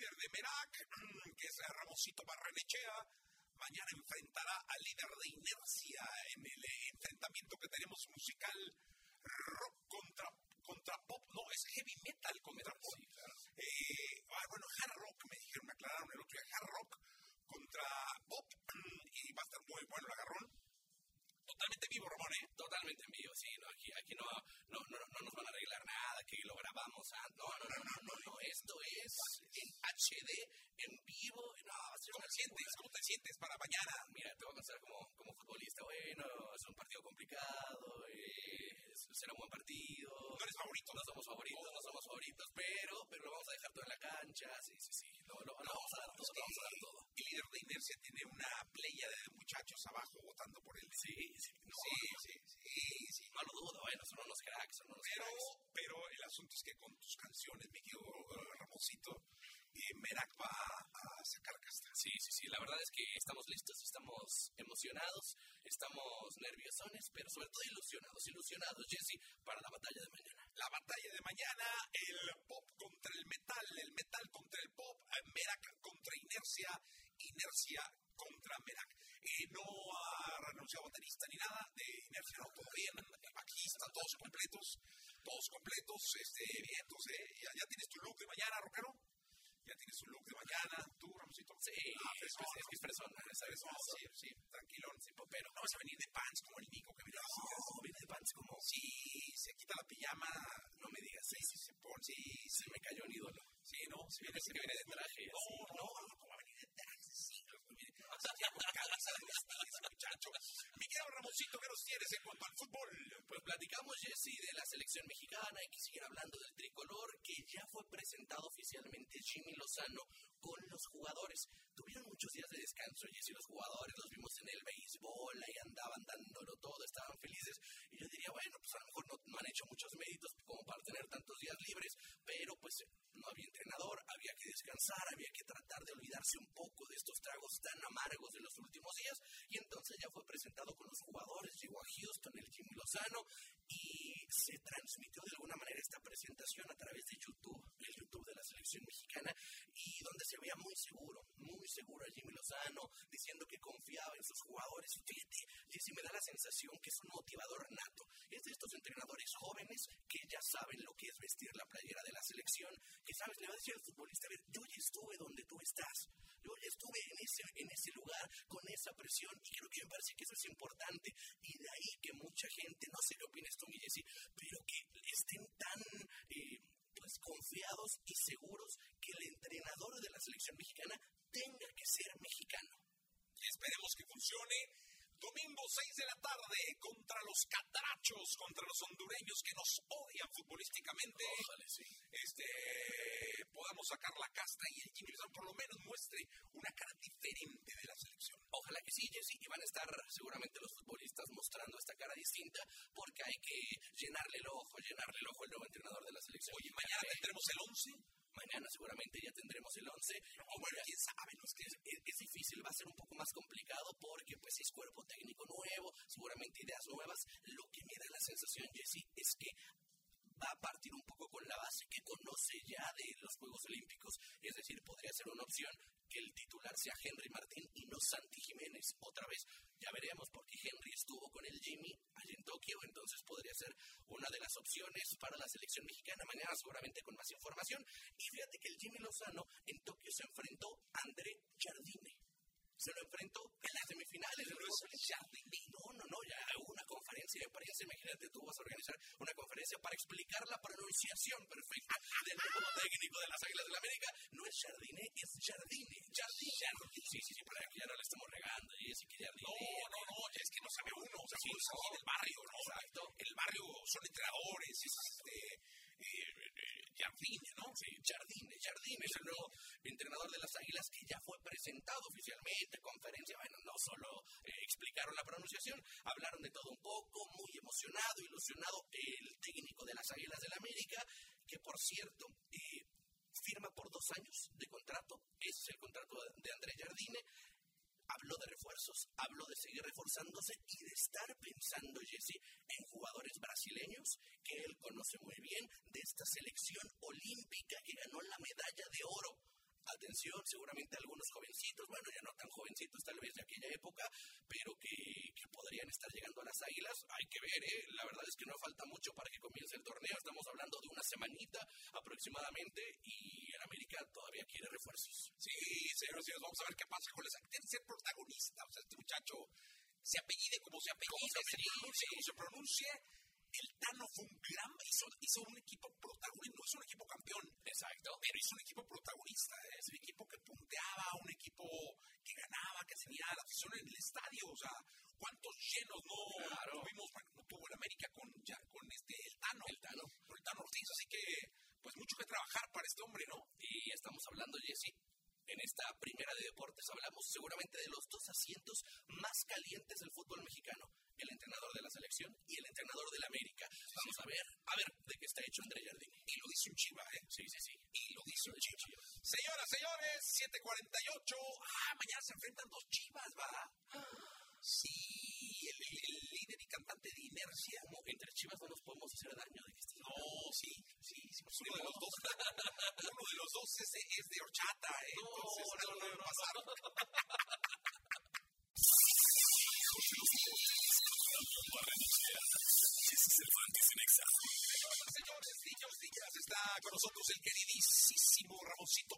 líder de Merak, que es Ramosito Barrenechea, mañana enfrentará al líder de Inercia en el enfrentamiento que tenemos musical rock contra, contra pop, no, es heavy metal contra pop. Eh, ah, bueno, hard rock, me dijeron, me aclararon el otro día, hard rock contra pop, y va a estar muy bueno el agarrón. Totalmente vivo, Ramón, ¿eh? Totalmente en vivo, sí. No, aquí aquí no, no, no, no nos van a arreglar nada, que lo grabamos. Ah, no, no, no, no, no, no, esto es en HD, en vivo. No, va a ser ¿Cómo te sientes? ¿Cómo te sientes para mañana? Mira, te voy a contar como, como futbolista, bueno, es un partido complicado, eh, será un buen partido. ¿No eres favorito? No somos favoritos, no somos favoritos, pero, pero lo vamos a dejar todo en la cancha, sí, sí, sí, lo, lo, lo vamos a dar todo, lo vamos a dar todo. El líder de Inercia tiene una playa de muchachos abajo votando por él. Sí, sí, no, sí, sí, sí, sí. no lo dudo, bueno, son unos cracks, son unos Pero, cracks. Pero el asunto es que con tus canciones, mi querido eh, Ramosito, eh, Merak va a sacar casta. Sí, sí, sí, la verdad es que estamos listos, estamos emocionados, estamos nerviosones, pero sobre todo ilusionados, ilusionados, Jesse, para la batalla de mañana. La batalla de mañana, el pop contra el metal, el metal contra el pop, eh, Merak contra Inercia, Inercia contra Merak. Eh, no ha renunciado baterista ni nada, de Inercia no, bien, aquí están todos completos, todos completos, este, bien, entonces, ¿ya, ya tienes tu look de mañana, rockero? Ya tienes tu look de mañana, tú, Ramosito. Sí, Ah, es, es, es persona, ¿sabes? fresón, sí, sí, tranquilón, pero no vas a venir de pants como el que viene. No, viene de pants como, Sí, se quita la pijama, no me digas, sí, sí, se pone, sí, se me cayó un ídolo. Sí, no, si viene, que viene de traje, No, no, no, ¿cómo va a venir de traje? Sí, mire, ya con cabeza de vestir ese muchacho. Mi querido Ramosito, ¿qué nos tienes en cuanto al fútbol? Pues platicamos, Jesse, de la selección mexicana. Hay que seguir hablando del tricolor, que ya fue presentado oficialmente Jimmy Lozano con los jugadores. Tuvieron muchos días de descanso, Jesse, los jugadores. Los vimos en el béisbol, ahí andaban dándolo todo, estaban felices. Y yo diría, bueno, pues a lo mejor no, no han hecho muchos méritos como para tener tantos días libres, pero pues no había entrenador, había que descansar, había que tratar de olvidarse un poco de estos tragos tan amargos de los últimos días. Y entonces ya fue presentado con los jugadores, llegó a Houston el Jimmy Lozano y se transmitió de alguna manera esta presentación a través de YouTube, el YouTube de la selección mexicana, y donde se veía muy seguro, muy seguro a Jimmy Lozano, diciendo que confiaba en sus jugadores. Y fíjate, Jessy, me da la sensación que es un motivador nato. Es de estos entrenadores jóvenes que ya saben lo que es vestir la playera de la selección, que sabes, le va a decir al futbolista, a ver, yo ya estuve donde tú estás, yo ya estuve en ese, en ese lugar con esa presión y creo que me parece que eso es importante y de ahí que mucha gente, no sé qué opinas tú, Jessy, pero que estén tan eh, pues confiados y seguros que el entrenador de la selección mexicana tenga que ser mexicano. Esperemos que funcione. Domingo 6 de la tarde contra los catrachos, contra los hondureños que nos odian futbolísticamente. Ojalá, sí. Este, podamos sacar la casta y el Jimmy por lo menos muestre una cara diferente de la selección. Ojalá que sí, Jessy, y van a estar seguramente los futbolistas mostrando esta cara distinta porque hay que llenarle el ojo, llenarle el ojo al nuevo entrenador de la selección. Oye, mañana tendremos el 11. Mañana seguramente ya tendremos el 11. O bueno, quién sabe, no es que es, es- difícil, va a ser un poco más complicado porque pues es cuerpo técnico nuevo, seguramente ideas nuevas. Lo que me da la sensación, Jesse, es que va a partir un poco con la base que conoce ya de los Juegos Olímpicos, es decir, podría ser una opción que el titular sea Henry Martín y no Santi Jiménez otra vez. Ya veremos porque Henry estuvo con el Jimmy allí en Tokio, entonces podría ser una de las opciones para la selección mexicana mañana seguramente con más información. Y fíjate que el Jimmy Lozano en Tokio se enfrentó a André Jardine. Se lo enfrentó en las semifinales del Juegos Olímpicos. No, no, no, ya hubo una conferencia de prensa. Imagínate, tú vas a organizar una conferencia para explicar la pronunciación perfecta del nuevo técnico de las Águilas del la América. No es Jardine, es Jardine. Jardine. Sí, sí, sí, para que ya no le estemos regando. Y es que Jardine. No, no, no, es que no sabe uno, o sea, Sí, no. aquí del barrio, ¿no? Exacto. El barrio son entrenadores, es este, eh, eh, Jardine, ¿no? Sí, Jardine, Jardine es el nuevo entrenador de las Águilas que ya fue presentado oficialmente, conferencia, bueno, no solo eh, explicaron la pronunciación, hablaron de todo un poco, muy emocionado, ilusionado el técnico de las Águilas del la América, que por cierto, eh, firma por dos años de contrato, ese es el contrato de André Jardine, habló de refuerzos, habló de seguir reforzándose y de estar pensando, Jesse, en jugadores brasileños que él conoce muy bien de esta selección olímpica que ganó la medalla de oro atención, seguramente algunos jovencitos, bueno, ya no tan jovencitos tal vez de aquella época, pero que, podrían estar llegando a las águilas. Hay que ver, ¿eh? la verdad es que no falta mucho para que comience el torneo, estamos hablando de una semanita aproximadamente y el América todavía quiere refuerzos. Sí, señores, señores, vamos a ver qué pasa con el Tiene ser protagonista, o sea, este muchacho se apellide como se apellide, se, pronuncie como se pronuncie el Tano fue un gran, hizo, hizo un equipo protagonista, no es un equipo campeón, exacto, pero hizo un equipo protagonista, ¿eh? es un equipo que punteaba, un equipo que ganaba, que tenía la afición en el estadio, o sea, cuántos llenos no tuvimos, no tuvo en América con, ya, con este, el Tano, el Tano, el Tano Ortiz, así que, pues mucho que trabajar para este hombre, ¿no? Y estamos hablando, Jesse, en esta primera de deportes hablamos seguramente de los dos asientos más calientes del fútbol mexicano, el entrenador de la selección y el entrenador del América. Vamos a ver, a ver de qué está hecho André Jardín. Y lo dice un chiva, ¿eh? Sí, sí, sí. Y lo dice un chiva. Señoras, señores, 7.48. Ah, mañana se enfrentan dos chivas, ¿va? Sí, el, líder y cantante de inercia. Como entre chivas no nos podemos hacer daño. ¿De no, sí, sí, sí. Uno, de los dos, uno de los dos es, es de horchata, ¿eh? No, Entonces, no, no, no, no, pasar. Señores, niños, niñas, está con nosotros el queridísimo Ramoncito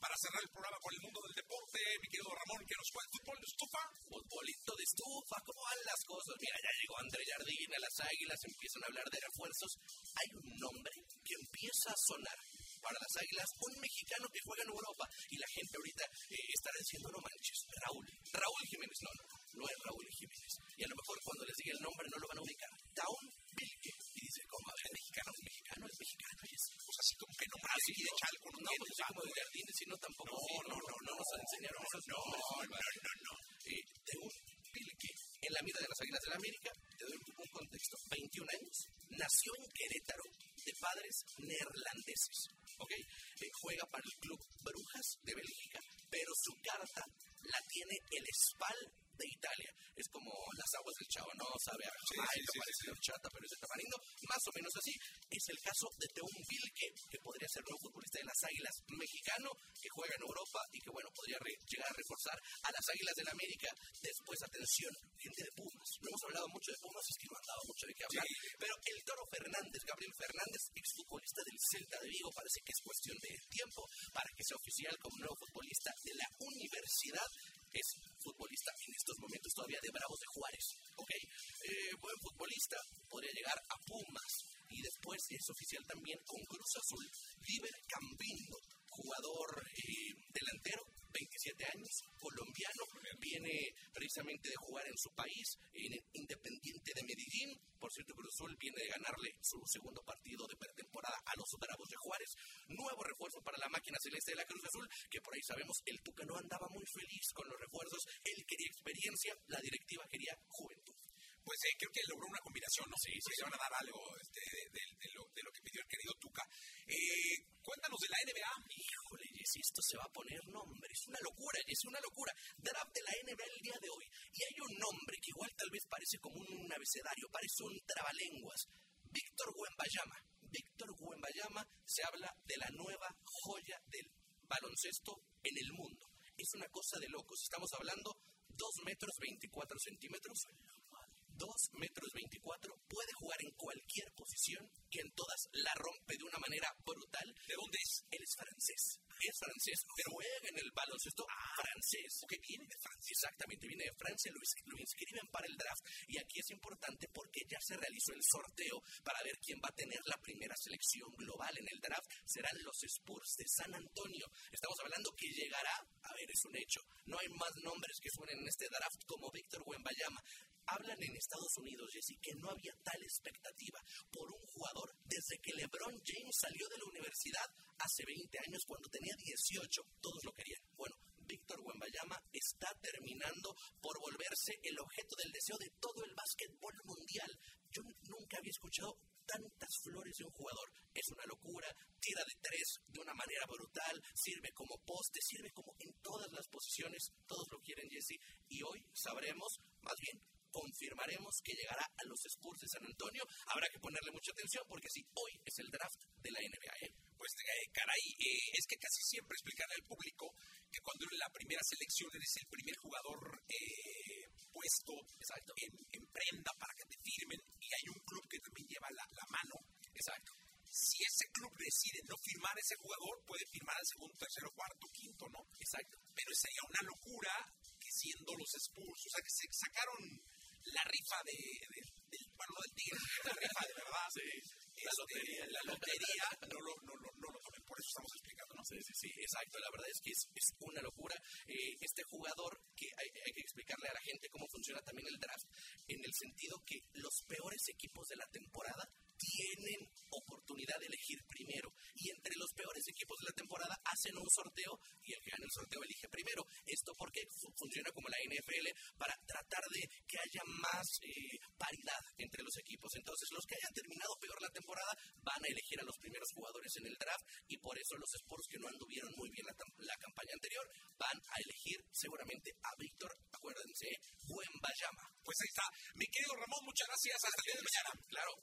Para cerrar el programa con el mundo del deporte, mi querido Ramón, que nos cuenta fútbol de estufa. Futbolito de estufa, ¿cómo van las cosas? Mira, ya llegó André Jardín a las águilas, empiezan a hablar de refuerzos. Hay un nombre que empieza a sonar para las Águilas, un mexicano que juega en Europa. Y la gente ahorita eh, estará diciendo, no manches, Raúl, Raúl Jiménez, no, no, no es Raúl Jiménez. Y a lo mejor cuando les diga el nombre no lo van a ubicar. Taun Vilke. Y dice, ¿cómo? A ver, mexicano, es mexicano, es mexicano. Y es, pues así como que no más así de Chalco, no, no pues como de Jardines, sino tampoco. No, no, no, no, nos enseñaron esos nombres. No, no, no, no. Eh, Taun Vilke, en la vida de las Águilas del la América, te doy un contexto, 21 años, nació en Querétaro de padres neerlandeses. ¿ok? Eh, juega para el club Brujas de Bélgica, pero su carta la tiene el Spal de Italia. Es como las aguas del chavo, ¿no? Sabe a sí, sí, sí, parece chata, pero es de tamarindo. Más o menos así. Es el caso de Teun Vilke, que podría ser nuevo futbolista de las Águilas mexicano, que juega en Europa y que, bueno, podría llegar a reforzar a las Águilas del América. Después, atención, gente de Pumas. No hemos hablado mucho de Pumas, es que no han dado mucho de qué hablar. Pero el Toro Fernández, Gabriel Fernández, exfutbolista del Celta de Vigo, parece que es cuestión de tiempo para que sea oficial como nuevo futbolista de la Universidad es futbolista en estos momentos todavía de Bravos de Juárez, ¿ok? Eh, buen futbolista, podría llegar a Pumas y después es oficial también con Cruz Azul. Liber Cambindo, jugador eh, delantero, 27 años, colombiano, viene precisamente de jugar en su país, en Independiente de Medellín. Por cierto, Cruz Azul viene de ganarle su segundo partido de pretemporada a los Bravos de Juárez. Nuevo refuerzo para la máquina celeste de la Cruz Azul, que por ahí sabemos el Tuca no andaba muy feliz con los refuerzos. Él quería experiencia, la directiva quería juventud pues eh, creo que logró una combinación, ¿no? Sí, sí, se van a dar algo este, de, lo, de, lo, que pidió el querido Tuca. Eh, cuéntanos de la NBA. Híjole, Jessy, esto se va a poner nombre. Es una locura, es una locura. Draft de la NBA el día de hoy. Y hay un nombre que igual tal vez parece como un abecedario, parece un trabalenguas. Víctor Wembayama. Víctor Wembayama se habla de la nueva joya del baloncesto en el mundo. Es una cosa de locos. Estamos hablando 2 metros 24 centímetros, 2 metros 24, puede jugar en cualquier posición, que en todas la rompe de una manera brutal. ¿De dónde es? Él es francés. Es francés, pero juega en el baloncesto francés. que viene de Francia. Exactamente, viene de Francia, lo, lo inscriben para el draft. Y aquí es importante porque ya se realizó el sorteo para ver quién va a tener la primera selección global en el draft. Serán los Spurs de San Antonio. Estamos hablando que llegará, a ver, es un hecho. No hay más nombres que suenen en este draft como Víctor Wembayama. En Estados Unidos, Jesse, que no había tal expectativa por un jugador desde que LeBron James salió de la universidad hace 20 años cuando tenía 18. Todos lo querían. Bueno, Víctor Wembayama está terminando por volverse el objeto del deseo de todo el básquetbol mundial. Yo nunca había escuchado tantas flores de un jugador. Es una locura, tira de tres de una manera brutal, sirve como poste, sirve como en todas las posiciones, todos lo quieren Jesse, y hoy sabremos, más bien, confirmaremos que llegará a los Spurs de San Antonio. Habrá que ponerle mucha atención porque si hoy es el draft de la NBA. ¿eh? Pues eh, caray, eh, es que casi siempre explicarle al público que cuando en la primera selección eres el primer jugador puesto Exacto. En, prenda para que te firmen y hay un club que también lleva la, la mano. Exacto. Si ese club decide no firmar a ese jugador, puede firmar al segundo, tercero, cuarto, quinto, ¿no? Exacto. Pero sería una locura que siendo los Spurs, o sea, que se sacaron la rifa de, de, del, bueno, del tigre, la rifa de verdad. Sí, la lotería. La lotería, no lo, no, no, no lo tomen, por eso estamos explicando, ¿no? Sí, sí, sí, exacto. La verdad es que es, es una locura. Eh, este jugador, que hay, hay, que explicarle a la gente cómo funciona también el draft, en el sentido que los peores equipos de la temporada tienen oportunidad de elegir primero. Y entre los peores equipos de la temporada hacen un sorteo y el que gana el sorteo elige primero. Esto porque funciona como la NFL para tratar de que haya más eh, paridad entre los equipos. Entonces, los que hayan terminado peor la temporada van a elegir a los primeros jugadores en el draft y por eso los Sports que no anduvieron muy bien la, la campaña anterior van a elegir seguramente a Víctor, acuérdense, buen Bayama. Pues ahí está. Mi querido Ramón, muchas gracias. Hasta el